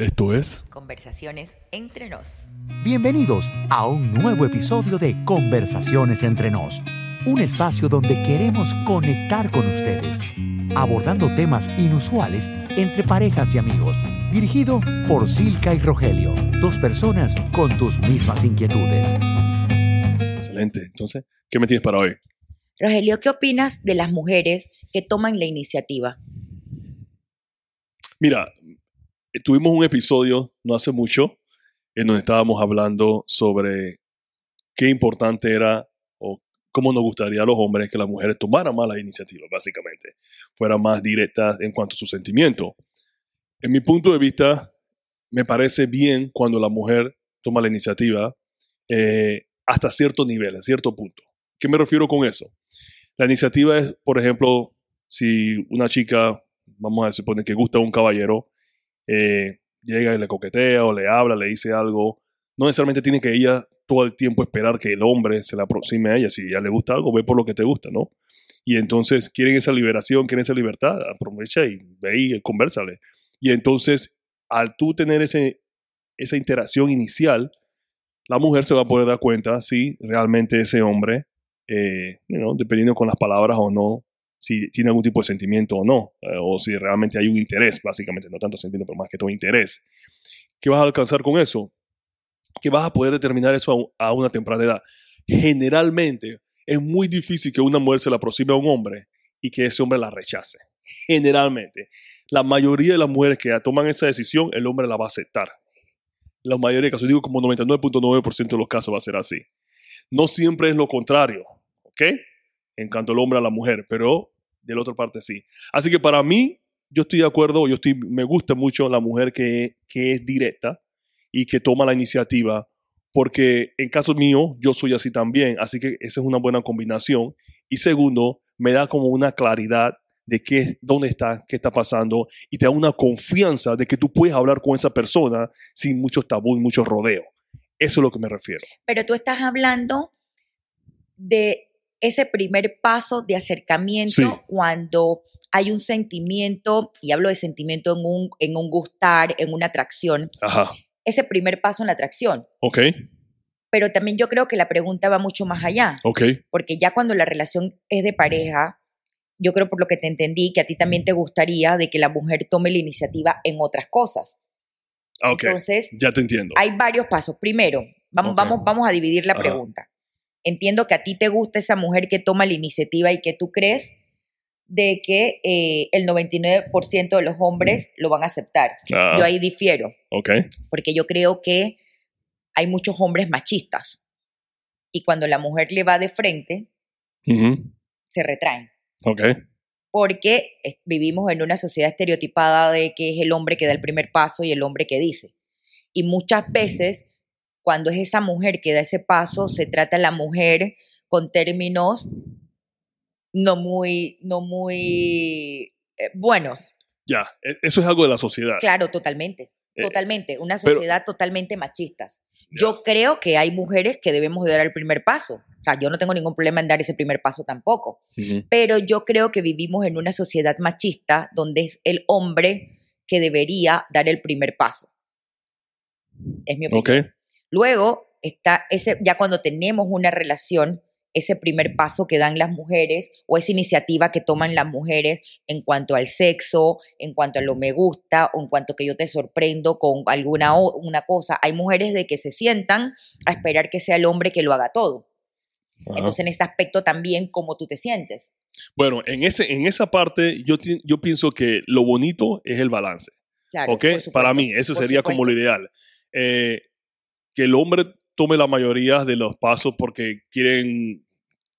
Esto es Conversaciones entre nos. Bienvenidos a un nuevo episodio de Conversaciones entre nos, un espacio donde queremos conectar con ustedes, abordando temas inusuales entre parejas y amigos, dirigido por Silka y Rogelio, dos personas con tus mismas inquietudes. excelente. Entonces, ¿qué me tienes para hoy? Rogelio, ¿qué opinas de las mujeres que toman la iniciativa? Mira, tuvimos un episodio no hace mucho en donde estábamos hablando sobre qué importante era o cómo nos gustaría a los hombres que las mujeres tomaran más la iniciativa, básicamente, fueran más directas en cuanto a su sentimiento. En mi punto de vista, me parece bien cuando la mujer toma la iniciativa eh, hasta cierto nivel, a cierto punto. ¿Qué me refiero con eso? La iniciativa es, por ejemplo, si una chica, vamos a suponer que gusta a un caballero, eh, llega y le coquetea o le habla, le dice algo, no necesariamente tiene que ella todo el tiempo esperar que el hombre se le aproxime a ella. Si ya le gusta algo, ve por lo que te gusta, ¿no? Y entonces quieren esa liberación, quieren esa libertad, aprovecha y ve y conversale. Y entonces, al tú tener ese, esa interacción inicial, la mujer se va a poder dar cuenta si realmente ese hombre, eh, dependiendo con las palabras o no, si tiene algún tipo de sentimiento o no, eh, o si realmente hay un interés, básicamente, no tanto sentimiento, pero más que todo interés. ¿Qué vas a alcanzar con eso? Que vas a poder determinar eso a, una temprana edad. Generalmente es muy difícil que una mujer se le aproxime a un hombre y que ese hombre la rechace. Generalmente. La mayoría de las mujeres que toman esa decisión, el hombre la va a aceptar. La mayoría de casos, digo como 99.9% de los casos va a ser así. No siempre es lo contrario, ¿ok? En cuanto al hombre a la mujer, pero de la otra parte sí. Así que para mí, yo estoy de acuerdo, yo estoy, me gusta mucho la mujer que, que es directa y que toma la iniciativa, porque en caso mío, yo soy así también, así que esa es una buena combinación. Y segundo, me da como una claridad de qué, dónde está, qué está pasando, y te da una confianza de que tú puedes hablar con esa persona sin muchos tabú, mucho rodeo. Eso es lo que me refiero. Pero tú estás hablando de ese primer paso de acercamiento Sí. cuando hay un sentimiento, y hablo de sentimiento en un, en un gustar, en una atracción, Ajá. ese primer paso en la atracción. Ok, Pero también yo creo que la pregunta va mucho más allá, ok. porque ya cuando la relación es de pareja, yo creo por lo que te entendí que a ti también te gustaría de que la mujer tome la iniciativa en otras cosas. Ah, ok. Entonces, ya te entiendo. hay varios pasos. Primero, vamos, Ok. vamos, vamos a dividir la Ajá. pregunta. Entiendo que a ti te gusta esa mujer que toma la iniciativa y que tú crees de que eh, el 99% de los hombres lo van a aceptar. Ah, Yo ahí difiero, ok. porque yo creo que hay muchos hombres machistas y cuando la mujer le va de frente, se retraen. Ok. Porque eh, vivimos en una sociedad estereotipada de que es el hombre que da el primer paso y el hombre que dice. Y muchas veces, cuando es esa mujer que da ese paso, se trata a la mujer con términos no muy, no muy eh, buenos. Ya, e- eso es algo de la sociedad. Claro, totalmente. Eh, Totalmente. Una pero- sociedad totalmente machistas. Yo creo que hay mujeres que debemos de dar el primer paso. O sea, yo no tengo ningún problema en dar ese primer paso tampoco. Pero yo creo que vivimos en una sociedad machista donde es el hombre que debería dar el primer paso. Es mi opinión. Ok. Luego está ese, ya cuando tenemos una relación, ese primer paso que dan las mujeres o esa iniciativa que toman las mujeres en cuanto al sexo, en cuanto a lo me gusta o en cuanto que yo te sorprendo con alguna o- una cosa. Hay mujeres de que se sientan a esperar que sea el hombre que lo haga todo. Ajá. Entonces, en ese aspecto también, ¿cómo tú te sientes? Bueno, en, ese, en esa parte yo, yo pienso que lo bonito es el balance. Claro, Para mí, eso por sería como lo ideal. Eh, que el hombre tome la mayoría de los pasos porque quieren,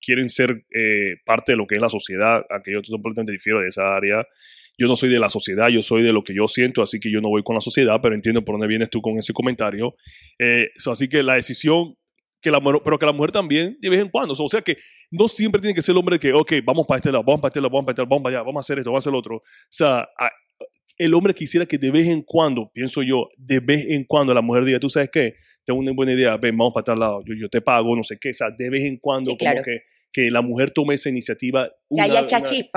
quieren ser eh, parte de lo que es la sociedad, aunque yo completamente difiero de esa área. Yo no soy de la sociedad, yo soy de lo que yo siento, así que yo no voy con la sociedad, pero entiendo por dónde vienes tú con ese comentario. Eh, así que la decisión, que la, mujer- pero que la mujer también, de vez en cuando. O sea que no siempre tiene que ser el hombre que, ok, vamos para este lado, vamos para este lado, vamos para este lado, vamos para allá, vamos a hacer esto, vamos a hacer lo otro. O sea, a- el hombre quisiera que de vez en cuando, pienso yo, de vez en cuando la mujer diga, tú sabes qué, tengo una buena idea, ven, vamos para tal lado, yo, yo te pago, no sé qué, o sea, de vez en cuando, Sí, como que, que la mujer tome esa iniciativa. Que haya una-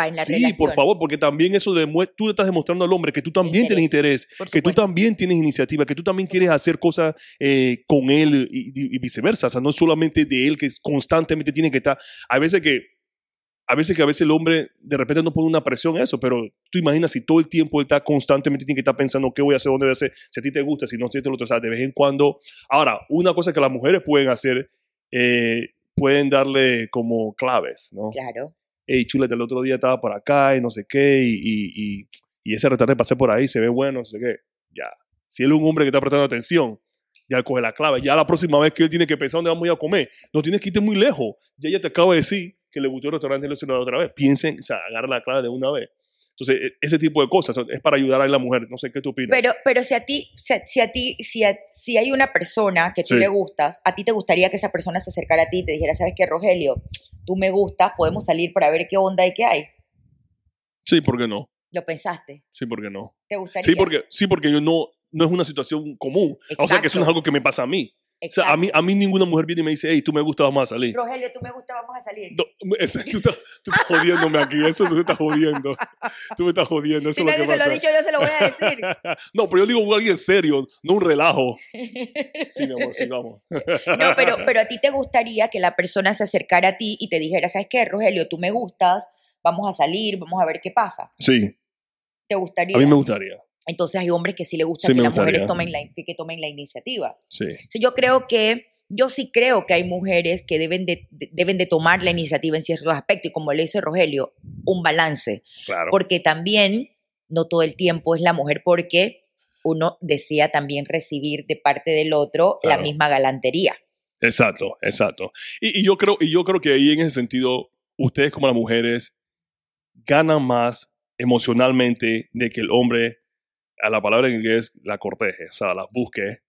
en la sí, relación. por favor, porque también eso demuestra, tú le estás demostrando al hombre que tú también tienes interés, que tú también tienes iniciativa, que tú también quieres hacer cosas eh, con él y, y- y viceversa. O sea, no solamente de él que constantemente tiene que estar. Hay veces que, a veces que a veces el hombre de repente no pone una presión a eso, pero tú imaginas si todo el tiempo él está constantemente tiene que estar pensando qué voy a hacer, dónde voy a hacer, si a ti te gusta, si no, si esto, lo. O sea, de vez en cuando. Ahora, una cosa que las mujeres pueden hacer, eh, pueden darle como claves, ¿no? Claro. hey, chuleta, el otro día estaba por acá y no sé qué, y, y, y, y ese restaurante pasé por ahí, se ve bueno, no sé qué. Ya. Si él es un hombre que está prestando atención, ya coge la clave. Ya la próxima vez que él tiene que pensar dónde vamos a ir a comer, no tienes que irte muy lejos. Ya ella te acaba de decir que le gustó el restaurante y lo la otra vez. Piensen, o sea, agarra la clave de una vez. Entonces, e- ese tipo de cosas es para ayudar a la mujer. No sé qué tú opinas. Pero, pero si a ti, si a, si a ti, si, a- si hay una persona que tú Sí. le gustas, a ti te gustaría que esa persona se acercara a ti y te dijera, ¿sabes qué, Rogelio? Tú me gustas, podemos salir para ver qué onda y qué hay. sí, ¿por qué no? ¿Lo pensaste? Sí, ¿por qué no? ¿Te gustaría? Sí, porque, sí, porque yo no, no es una situación común. O sea, que eso no es Exacto. algo que me pasa a mí. O sea, a mí, a mí ninguna mujer viene y me dice, hey, tú me gustas, vamos a salir. Rogelio, tú me gustas, vamos a salir. No, ese- tú, estás, tú estás jodiéndome aquí, eso tú me estás jodiendo. Tú me estás jodiendo, eso si es lo que se lo pasa. ha dicho, yo se lo voy a decir. no, pero yo digo alguien serio, no un relajo. Sí, mi amor, sí, vamos. No, pero, pero a ti te gustaría que la persona se acercara a ti y te dijera, ¿sabes qué, Rogelio? Tú me gustas, vamos a salir, vamos a ver qué pasa. Sí, ¿Te gustaría? a mí me gustaría. Entonces hay hombres que sí le gusta Sí, que las gustaría. mujeres tomen la, que, que tomen la iniciativa. Sí, yo creo que, yo sí creo que hay mujeres que deben de, de- deben de tomar la iniciativa en ciertos aspectos y como le dice Rogelio, un balance. claro. Porque también no todo el tiempo es la mujer porque uno desea también recibir de parte del otro la misma galantería. Exacto, exacto. Y, y yo creo, y yo creo que ahí en ese sentido, ustedes como las mujeres ganan más emocionalmente de que el hombre, a la palabra en inglés, la corteje, o sea, las busque,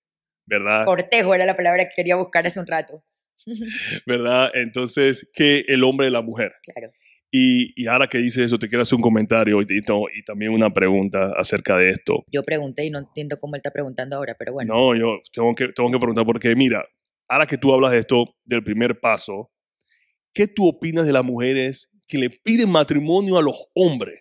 ¿verdad? Cortejo era la palabra que quería buscar hace un rato. ¿Verdad? Entonces, que el hombre de la mujer. Claro. Y, y ahora que dice eso, te quiero hacer un comentario y, y y también una pregunta acerca de esto. Yo pregunté y no entiendo cómo él está preguntando ahora, pero bueno. No, yo tengo que, tengo que preguntar porque, mira, ahora que tú hablas de esto, del primer paso, ¿qué tú opinas de las mujeres que le piden matrimonio a los hombres?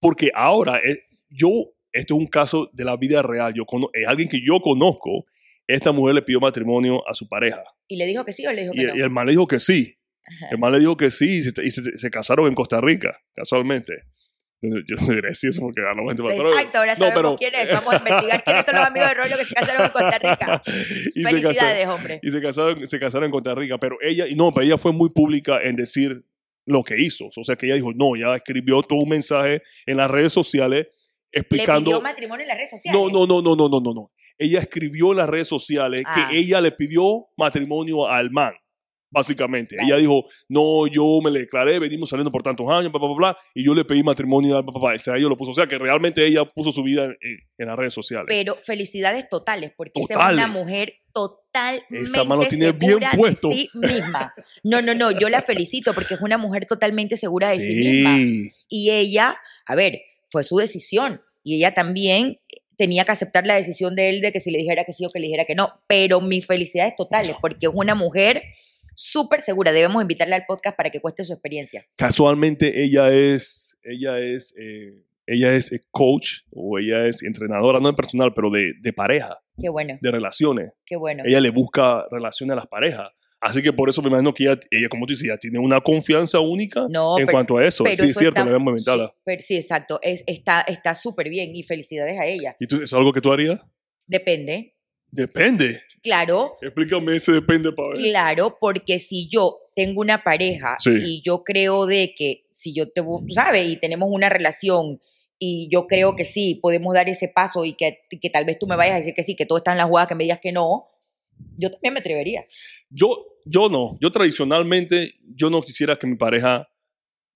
Porque ahora, eh, yo, esto es un caso de la vida real, yo es alguien que yo conozco, esta mujer le pidió matrimonio a su pareja. ¿Y le dijo que sí o le dijo que Y, no? y el man le dijo que sí. Ajá. El man le dijo que sí y se, y se- se casaron en Costa Rica, casualmente. Yo, no diré sí eso porque a a- pero- Exacto, ahora no, sabemos pero- quién es. Vamos a investigar quiénes son los amigos de Rollo que se casaron en Costa Rica. y, se casaron, Felicidades, hombre. y se casaron, se casaron en Costa Rica, pero ella, no, pero ella fue muy pública en decir lo que hizo. O sea, que ella dijo, no, ella escribió todo un mensaje en las redes sociales Le explicando... pidió matrimonio en las redes sociales. No, no, no, no, no, no, no, no. Ella escribió en las redes sociales Ah. que ella le pidió matrimonio al man, básicamente. Claro. Ella dijo, no, yo me le declaré, venimos saliendo por tantos años, bla, bla, bla, bla, y yo le pedí matrimonio al papá. O sea, ella lo puso. O sea, que realmente ella puso su vida en, en las redes sociales. Pero felicidades totales, porque esa es una mujer totalmente Esa mano tiene bien segura puesto. de sí misma. No, no, no, yo la felicito porque es una mujer totalmente segura de sí, misma. sí, Y ella, a ver, fue su decisión. Y ella también tenía que aceptar la decisión de él de que si le dijera que sí o que le dijera que no. Pero mis felicidades totales, porque es una mujer súper segura. Debemos invitarla al podcast para que cueste su experiencia. casualmente ella es, ella es, eh, ella es eh, coach o ella es entrenadora, no en personal, pero de, de pareja, Qué bueno, de relaciones. qué bueno. ella le busca relaciones a las parejas. Así que por eso me imagino que ella, ella como tú ella tiene una confianza única No, en pero- cuanto a eso. Sí, es eso cierto, está- le debemos inventarla. Sí, sí, exacto. Es, está está súper bien y felicidades a ella. ¿Y tú, es algo que tú harías? Depende. Depende. Claro, Explícame ese depende para ver. claro, porque si yo tengo una pareja Sí. y yo creo de que si yo te, ¿sabes? Y tenemos una relación y yo creo que sí, podemos dar ese paso y que, que tal vez tú me vayas a decir que sí, que todo está en la jugada, que me digas que no, yo también me atrevería. Yo, yo no. Yo tradicionalmente, yo no quisiera que mi pareja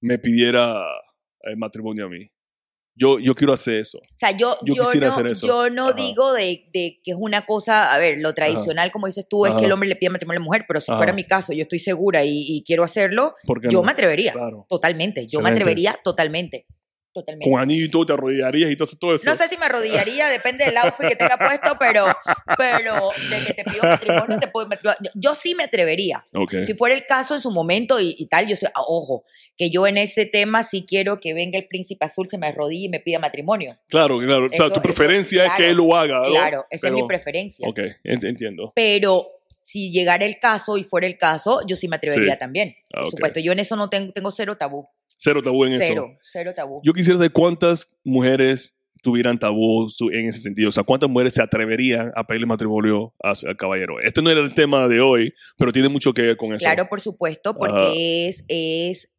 me pidiera el matrimonio a mí. Yo, yo quiero hacer eso. O sea, yo, Yo yo, quisiera no, hacer eso. yo no Ajá. digo de, de que es una cosa, a ver, lo tradicional, como dices tú, es que el hombre le pide matrimonio a la mujer, pero si fuera mi caso, yo estoy segura y, y quiero hacerlo, ¿Por qué yo no? me atrevería. Claro. Totalmente, yo me atrevería totalmente. Totalmente. Con anillo te arrodillarías y todo, todo eso. No sé si me arrodillaría, depende del outfit que tenga puesto, pero, pero de que te pido matrimonio, te puedo matrimonio. Yo sí me atrevería. Ok. Si fuera el caso en su momento y, y tal, yo sé, ah, ojo, que yo en ese tema sí quiero que venga el príncipe azul, se me arrodille y me pida matrimonio. Claro, claro. o sea, tu eso, preferencia es que él lo haga. ¿no? Claro, esa es mi preferencia. Ok, ent- entiendo. Pero si llegara el caso y fuera el caso, yo sí me atrevería Sí. también. Ah, Por supuesto, yo en eso no tengo, tengo cero tabú. Cero tabú en cero, eso. cero tabú. Yo quisiera saber cuántas mujeres tuvieran tabú en ese sentido. O sea, cuántas mujeres se atreverían a pedirle matrimonio al caballero. Este no era el tema de hoy, pero tiene mucho que ver con eso. Claro, por supuesto, porque Ajá. es, es,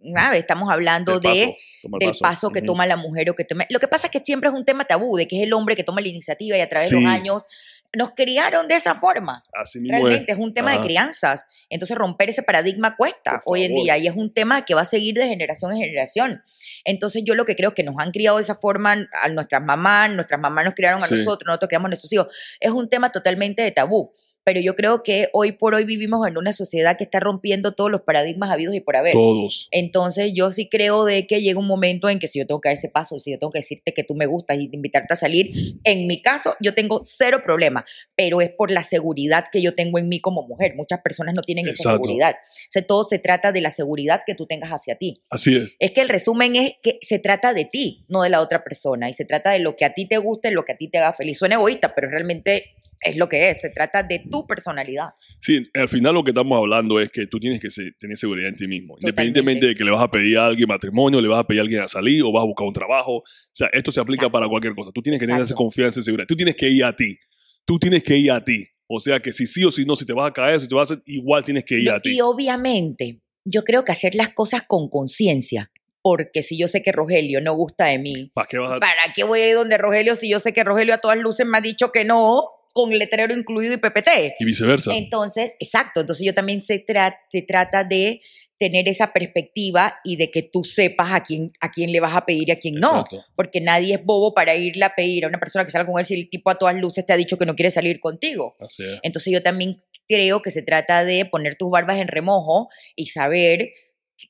nada, estamos hablando Del de paso, del paso, que Ujú. toma la mujer o que toma. Lo que pasa es que siempre es un tema tabú, de que es el hombre que toma la iniciativa y a través de Sí. los años nos criaron de esa forma. Así mismo Realmente es. es un tema Ajá. de crianzas. Entonces romper ese paradigma cuesta hoy en día y es un tema que va a seguir de generación en generación. Entonces yo lo que creo es que nos han criado de esa forma a nuestras mamás, nuestras mamás nos criaron a Sí. nosotros, nosotros criamos a nuestros hijos. Es un tema totalmente de tabú. Pero yo creo que hoy por hoy vivimos en una sociedad que está rompiendo todos los paradigmas habidos y por haber. Todos. Entonces yo sí creo de que llega un momento en que si yo tengo que dar ese paso, si yo tengo que decirte que tú me gustas y invitarte a salir, en mi caso yo tengo cero problema, pero es por la seguridad que yo tengo en mí como mujer. Muchas personas no tienen esa seguridad. O sea, todo se trata de la seguridad que tú tengas hacia ti. Así es. Es que el resumen es que se trata de ti, no de la otra persona, y se trata de lo que a ti te guste, lo que a ti te haga feliz. Suena egoísta, pero realmente es lo que es. Se trata de tu personalidad. Sí, al final lo que estamos hablando es que tú tienes que tener seguridad en ti mismo. Totalmente. Independientemente de que le vas a pedir a alguien matrimonio, le vas a pedir a alguien a salir o vas a buscar un trabajo. O sea, esto se aplica Exacto. para cualquier cosa. Tú tienes que tener esa Exacto. confianza y seguridad. Tú tienes que ir a ti. Tú tienes que ir a ti. O sea, que si sí o si no, si te vas a caer, si te vas a hacer, igual tienes que ir a ti. Y obviamente, yo creo que hacer las cosas con conciencia, porque si yo sé que Rogelio no gusta de mí, ¿Para qué vas a...? ¿para qué voy a ir donde Rogelio si yo sé que Rogelio a todas luces me ha dicho que no, con letrero incluido y PPT? Y viceversa. Entonces, exacto, entonces yo también se, tra- se trata de tener esa perspectiva y de que tú sepas a quién, a quién le vas a pedir y a quién no. Porque nadie es bobo para irle a pedir a una persona que salga con él si el tipo a todas luces te ha dicho que no quiere salir contigo. Así es. Entonces yo también creo que se trata de poner tus barbas en remojo y saber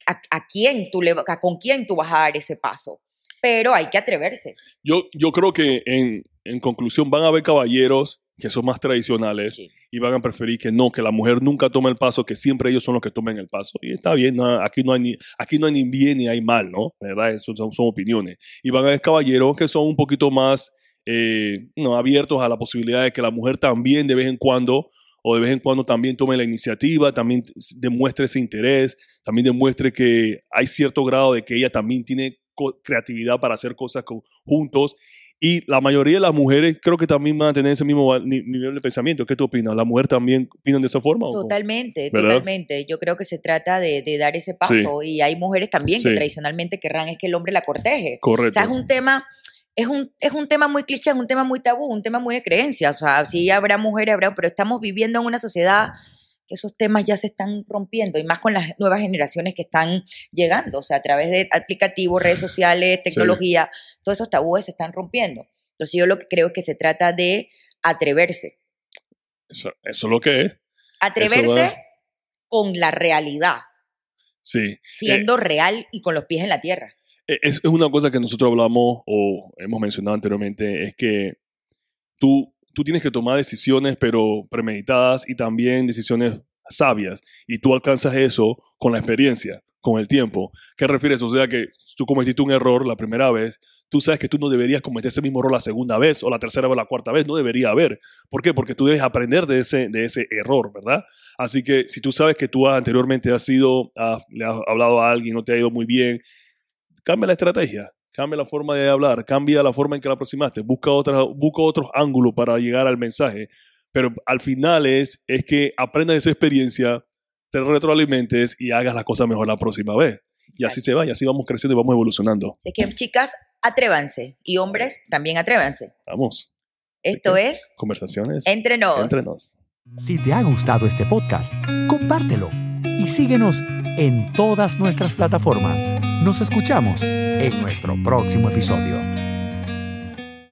a, a quién tú le, a con quién tú vas a dar ese paso. Pero hay que atreverse. Yo, yo creo que en, en conclusión van a haber caballeros que son más tradicionales Sí. y van a preferir que no, que la mujer nunca tome el paso, que siempre ellos son los que tomen el paso. Y está bien, no, aquí, no hay ni, aquí no hay ni bien ni hay mal, ¿no? ¿Verdad? Eso son, son opiniones. Y van a haber caballeros que son un poquito más eh, no, abiertos a la posibilidad de que la mujer también de vez en cuando o de vez en cuando también tome la iniciativa, también demuestre ese interés, también demuestre que hay cierto grado de que ella también tiene creatividad para hacer cosas juntos. Y la mayoría de las mujeres creo que también van a tener ese mismo nivel de pensamiento. ¿Qué tú opinas? ¿La mujer también opinan de esa forma? Totalmente, ¿Verdad? totalmente. Yo creo que se trata de, de dar ese paso y hay mujeres también que tradicionalmente querrán es que el hombre la corteje. Correcto. O sea, es un tema, es un, es un tema muy cliché, es un tema muy tabú, un tema muy de creencia. O sea, sí habrá mujeres, habrá, pero estamos viviendo en una sociedad que esos temas ya se están rompiendo y más con las nuevas generaciones que están llegando, o sea, a través de aplicativos, redes sociales, tecnología, todos esos tabúes se están rompiendo. Entonces yo lo que creo es que se trata de atreverse, Eso, eso es lo que es. atreverse con la realidad, Sí. siendo real y con los pies en la tierra. Eh, Es, es una cosa que nosotros hablamos o hemos mencionado anteriormente, es que tú, tú tienes que tomar decisiones, pero premeditadas y también decisiones sabias. Y tú alcanzas eso con la experiencia, con el tiempo. ¿Qué refieres? O sea que tú cometiste un error la primera vez, tú sabes que tú no deberías cometer ese mismo error la segunda vez o la tercera o la cuarta vez, no debería haber. ¿Por qué? Porque tú debes aprender de ese, de ese error, ¿verdad? Así que si tú sabes que tú anteriormente has sido, has- le has hablado a alguien, no te ha ido muy bien, cambia la estrategia, cambia la forma de hablar, cambia la forma en que la aproximaste, busca, otra, busca otros ángulos para llegar al mensaje. Pero al final es, es que aprendas de esa experiencia, te retroalimentes y hagas las cosas mejor la próxima vez. Y así se va, y así vamos creciendo y vamos evolucionando. Así que chicas, atrévanse y hombres también atrévanse. Vamos, Esto que- es conversaciones Entre Nos. entre nos. Si te ha gustado este podcast, compártelo y síguenos en todas nuestras plataformas. Nos escuchamos en nuestro próximo episodio.